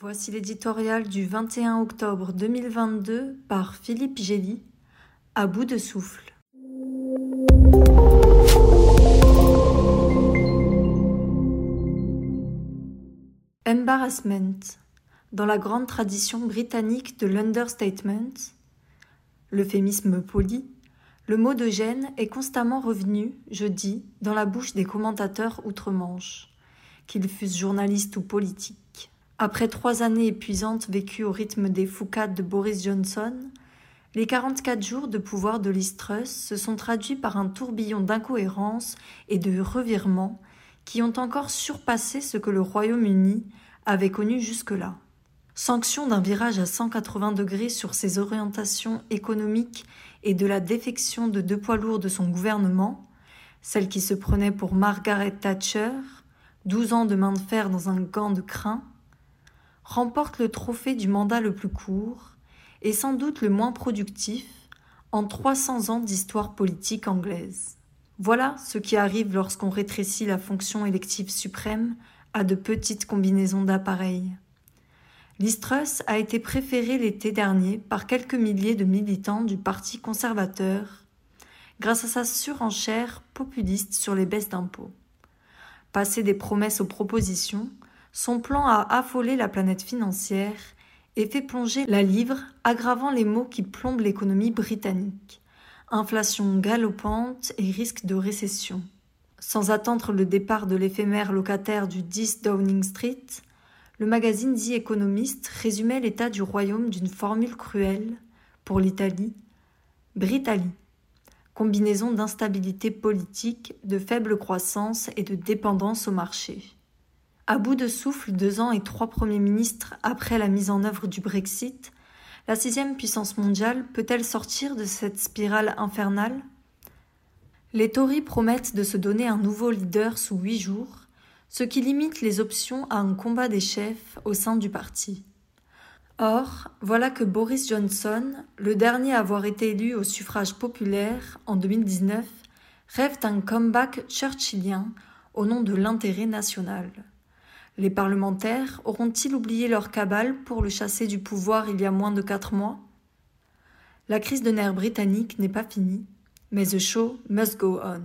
Voici l'éditorial du 21 octobre 2022 par Philippe Gély, à bout de souffle. Embarrassment. Dans la grande tradition britannique de l'understatement, l'euphémisme poli, le mot de gêne est constamment revenu, je dis, dans la bouche des commentateurs outre-Manche, qu'ils fussent journalistes ou politiques. Après trois années épuisantes vécues au rythme des foucades de Boris Johnson, les 44 jours de pouvoir de Liz se sont traduits par un tourbillon d'incohérences et de revirements qui ont encore surpassé ce que le Royaume-Uni avait connu jusque-là. Sanction d'un virage à 180 degrés sur ses orientations économiques et de la défection de deux poids lourds de son gouvernement, celle qui se prenait pour Margaret Thatcher, douze ans de main de fer dans un gant de crin, remporte le trophée du mandat le plus court et sans doute le moins productif en 300 ans d'histoire politique anglaise. Voilà ce qui arrive lorsqu'on rétrécit la fonction élective suprême à de petites combinaisons d'appareils. Listrus a été préféré l'été dernier par quelques milliers de militants du Parti conservateur grâce à sa surenchère populiste sur les baisses d'impôts. Passé des promesses aux propositions, son plan a affolé la planète financière et fait plonger la livre, aggravant les maux qui plombent l'économie britannique inflation galopante et risque de récession. Sans attendre le départ de l'éphémère locataire du 10 Downing Street, le magazine The Economist résumait l'état du royaume d'une formule cruelle pour l'Italie, Britalie, combinaison d'instabilité politique, de faible croissance et de dépendance au marché. À bout de souffle deux ans et trois premiers ministres après la mise en œuvre du Brexit, la sixième puissance mondiale peut-elle sortir de cette spirale infernale? Les Tories promettent de se donner un nouveau leader sous huit jours, ce qui limite les options à un combat des chefs au sein du parti. Or, voilà que Boris Johnson, le dernier à avoir été élu au suffrage populaire en 2019, rêve d'un comeback churchillien au nom de l'intérêt national. Les parlementaires auront-ils oublié leur cabale pour le chasser du pouvoir il y a moins de quatre mois? La crise de nerfs britannique n'est pas finie, mais the show must go on.